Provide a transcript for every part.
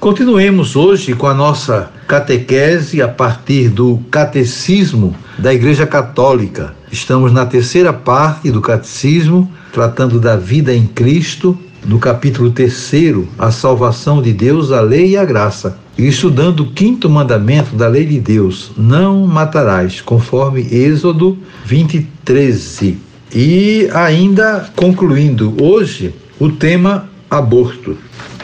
Continuemos hoje com a nossa catequese a partir do Catecismo da Igreja Católica. Estamos na terceira parte do Catecismo, tratando da vida em Cristo, no capítulo terceiro, a salvação de Deus, a lei e a graça. E estudando o quinto mandamento da lei de Deus, não matarás, conforme Êxodo 20, 13. E ainda concluindo hoje o tema aborto.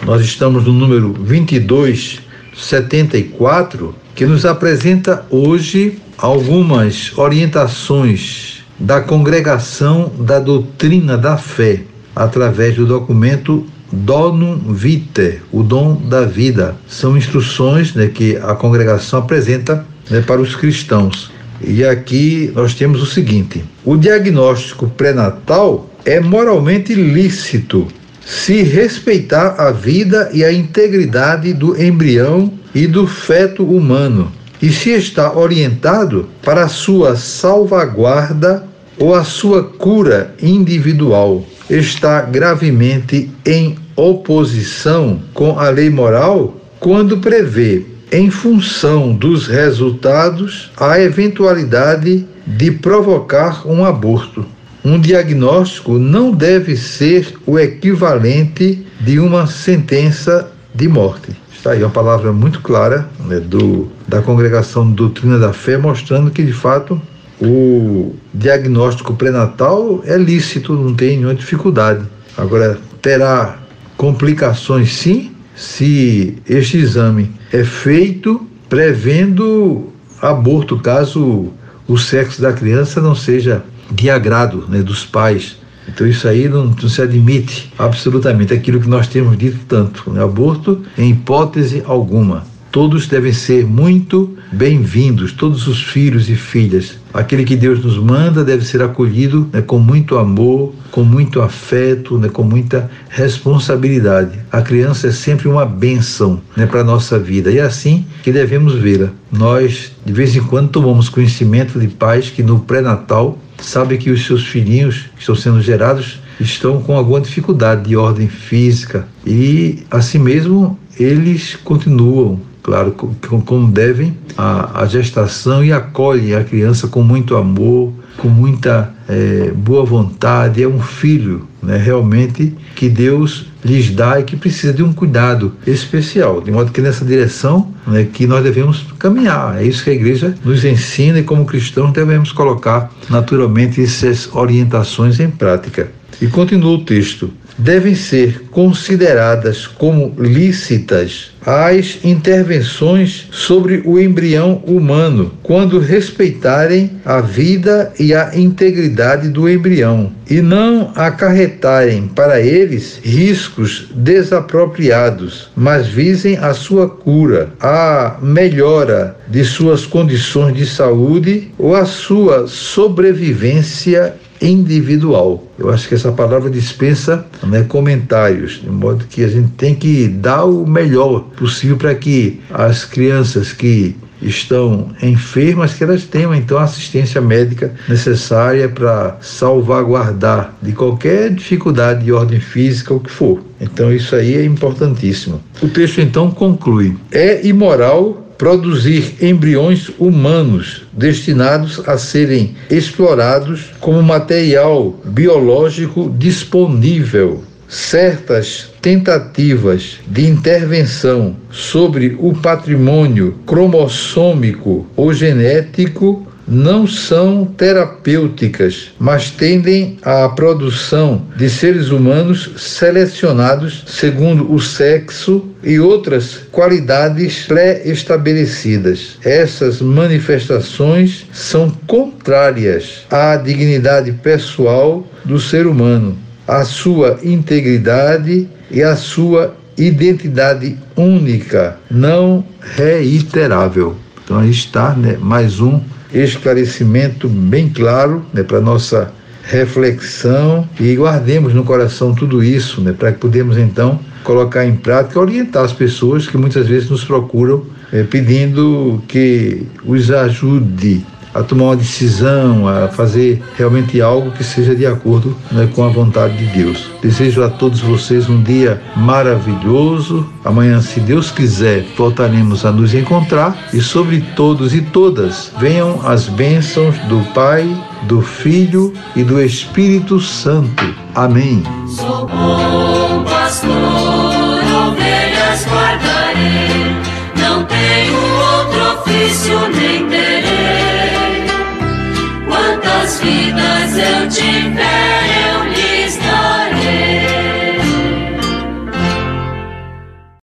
Nós estamos no número 2274, que nos apresenta hoje algumas orientações da congregação da doutrina da fé, através do documento Donum Vitae, o dom da vida. São instruções né, que a congregação apresenta né, para os cristãos. E aqui nós temos o seguinte: o diagnóstico pré-natal é moralmente lícito se respeitar a vida e a integridade do embrião e do feto humano, e se está orientado para a sua salvaguarda ou a sua cura individual, está gravemente em oposição com a lei moral quando prevê, em função dos resultados, a eventualidade de provocar um aborto um diagnóstico não deve ser o equivalente de uma sentença de morte. Está aí uma palavra muito clara né, do, da Congregação Doutrina da Fé, mostrando que, de fato, o diagnóstico pré-natal é lícito, não tem nenhuma dificuldade. Agora, terá complicações sim, se este exame é feito prevendo aborto, caso o sexo da criança não seja de agrado né, dos pais. Então isso aí não, não, se admite absolutamente aquilo que nós temos dito tanto. Né? Aborto em hipótese alguma. Todos devem ser muito bem-vindos, todos os filhos e filhas. Aquele que Deus nos manda deve ser acolhido né, com muito amor, com muito afeto, né, com muita responsabilidade. A criança é sempre uma bênção né, para a nossa vida e é assim que devemos vê-la. Nós, de vez em quando, tomamos conhecimento de pais que no pré-natal sabem que os seus filhinhos que estão sendo gerados estão com alguma dificuldade de ordem física e, assim mesmo, eles continuam claro, como devem, a, a gestação e acolhem a criança com muito amor, com muita é, boa vontade. É um filho, né, realmente, que Deus lhes dá e que precisa de um cuidado especial. De modo que nessa direção né, que nós devemos caminhar. É isso que a igreja nos ensina e, como cristãos, devemos colocar naturalmente essas orientações em prática. E continua o texto. Devem ser consideradas como lícitas as intervenções sobre o embrião humano, quando respeitarem a vida e a integridade do embrião e não acarretarem para eles riscos desapropriados, mas visem a sua cura, a melhora de suas condições de saúde ou a sua sobrevivência individual. Eu acho que essa palavra dispensa né, comentários, de modo que a gente tem que dar o melhor possível para que as crianças que estão enfermas que elas tenham então a assistência médica necessária para salvaguardar de qualquer dificuldade de ordem física ou que for. Então isso aí é importantíssimo. O texto então conclui: é imoral produzir embriões humanos destinados a serem explorados como material biológico disponível. Certas tentativas de intervenção sobre o patrimônio cromossômico ou genético não são terapêuticas, mas tendem à produção de seres humanos selecionados segundo o sexo e outras qualidades pré-estabelecidas. Essas manifestações são contrárias à dignidade pessoal do ser humano, à sua integridade e à sua identidade única, não reiterável. Então aí está né, mais um esclarecimento bem claro né, para nossa reflexão. E guardemos no coração tudo isso, né, para que podemos então colocar em prática, orientar as pessoas que muitas vezes nos procuram é, pedindo que os ajude a tomar uma decisão, a fazer realmente algo que seja de acordo né, com a vontade de Deus. Desejo a todos vocês um dia maravilhoso. Amanhã, se Deus quiser, voltaremos a nos encontrar e sobre todos e todas venham as bênçãos do Pai, do Filho e do Espírito Santo. Amém. Sou pastor, ovelhas guardarei, não tenho outro ofício nem Deus. eu tiver.